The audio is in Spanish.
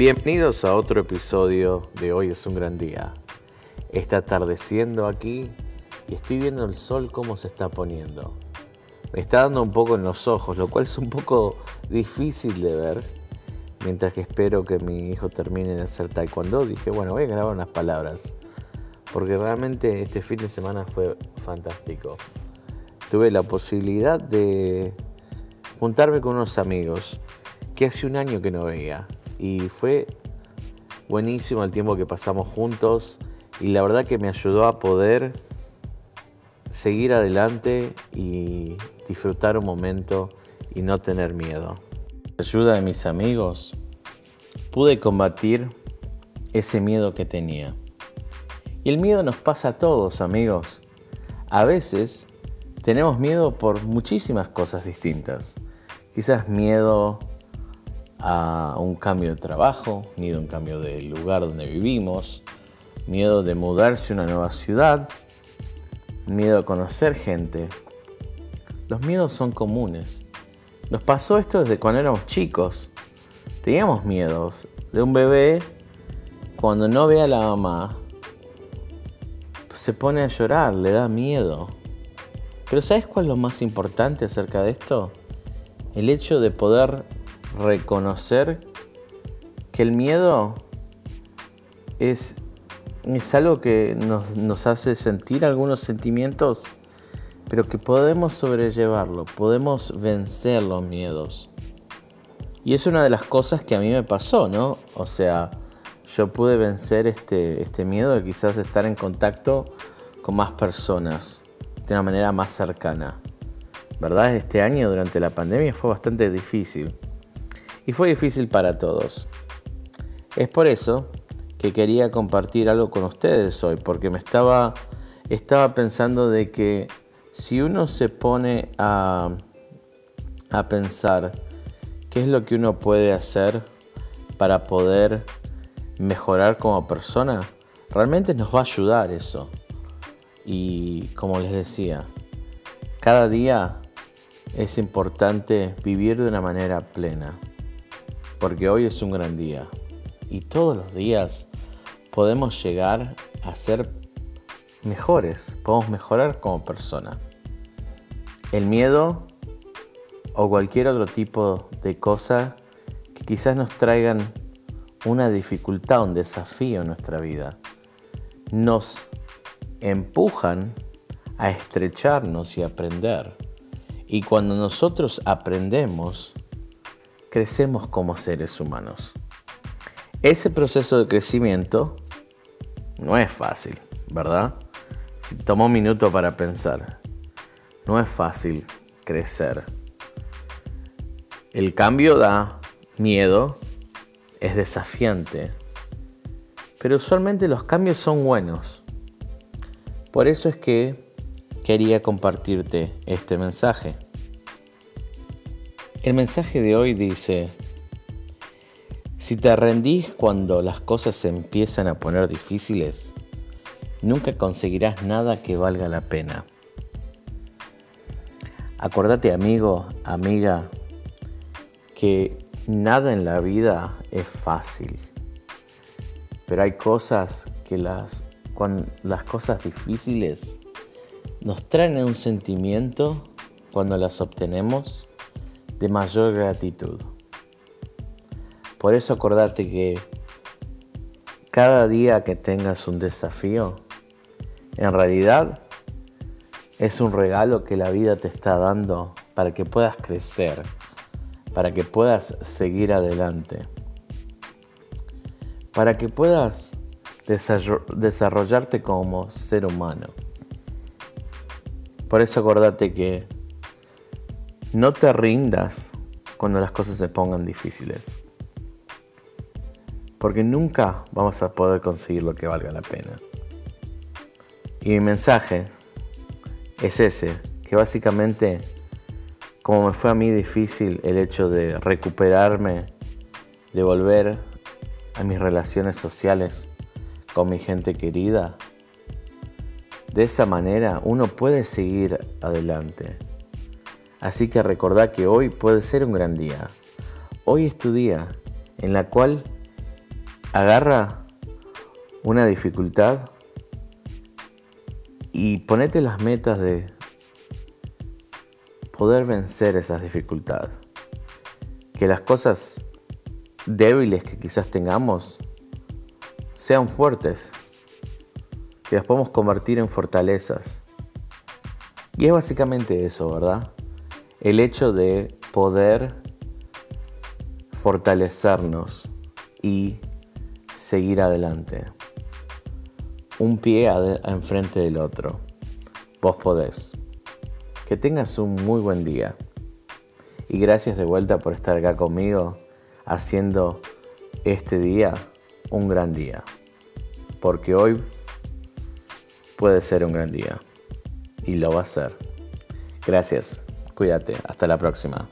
Bienvenidos a otro episodio de Hoy es un gran día. Está atardeciendo aquí y estoy viendo el sol cómo se está poniendo. Me está dando un poco en los ojos, lo cual es un poco difícil de ver. Mientras que espero que mi hijo termine de hacer taekwondo, dije, bueno, voy a grabar unas palabras. Porque realmente este fin de semana fue fantástico. Tuve la posibilidad de juntarme con unos amigos que hace un año que no veía. Y fue buenísimo el tiempo que pasamos juntos y la verdad que me ayudó a poder seguir adelante y disfrutar un momento y no tener miedo. Con la ayuda de mis amigos pude combatir ese miedo que tenía. Y el miedo nos pasa a todos, amigos. A veces tenemos miedo por muchísimas cosas distintas. Quizás miedo a un cambio de trabajo, miedo a un cambio del lugar donde vivimos, miedo de mudarse a una nueva ciudad, miedo a conocer gente. Los miedos son comunes. Nos pasó esto desde cuando éramos chicos. Teníamos miedos de un bebé cuando no ve a la mamá. Se pone a llorar, le da miedo. Pero ¿sabes cuál es lo más importante acerca de esto? El hecho de poder reconocer que el miedo es, es algo que nos, nos hace sentir algunos sentimientos, pero que podemos sobrellevarlo, podemos vencer los miedos. Y es una de las cosas que a mí me pasó, ¿no? O sea, yo pude vencer este, este miedo de quizás estar en contacto con más personas de una manera más cercana. ¿Verdad? Este año durante la pandemia fue bastante difícil y fue difícil para todos. Es por eso que quería compartir algo con ustedes hoy, porque me estaba, estaba pensando de que si uno se pone a, a pensar qué es lo que uno puede hacer para poder mejorar como persona, realmente nos va a ayudar eso. Y como les decía, cada día es importante vivir de una manera plena porque hoy es un gran día y todos los días podemos llegar a ser mejores, podemos mejorar como persona. El miedo o cualquier otro tipo de cosa que quizás nos traigan una dificultad, un desafío en nuestra vida, nos empujan a estrecharnos y aprender. Y cuando nosotros aprendemos, crecemos como seres humanos. Ese proceso de crecimiento no es fácil, ¿verdad? Si tomo un minuto para pensar, no es fácil crecer. El cambio da miedo, es desafiante, pero usualmente los cambios son buenos. Por eso es que quería compartirte este mensaje. El mensaje de hoy dice, si te rendís cuando las cosas se empiezan a poner difíciles, nunca conseguirás nada que valga la pena. Acordate amigo, amiga, que nada en la vida es fácil, pero hay cosas que las, las cosas difíciles nos traen un sentimiento cuando las obtenemos de mayor gratitud. Por eso acordate que cada día que tengas un desafío, en realidad es un regalo que la vida te está dando para que puedas crecer, para que puedas seguir adelante, para que puedas desarrollarte como ser humano. Por eso acordate que no te rindas cuando las cosas se pongan difíciles. Porque nunca vamos a poder conseguir lo que valga la pena. Y mi mensaje es ese, que básicamente, como me fue a mí difícil el hecho de recuperarme, de volver a mis relaciones sociales con mi gente querida, de esa manera uno puede seguir adelante Así que recordá que hoy puede ser un gran día. Hoy es tu día en la cual agarra una dificultad y ponete las metas de poder vencer esas dificultades. Que las cosas débiles que quizás tengamos sean fuertes, que las podemos convertir en fortalezas. Y es básicamente eso, ¿verdad? El hecho de poder fortalecernos y seguir adelante. Un pie enfrente del otro. Vos podés. Que tengas un muy buen día. Y gracias de vuelta por estar acá conmigo haciendo este día un gran día. Porque hoy puede ser un gran día. Y lo va a ser. Gracias. Cuídate. Hasta la próxima.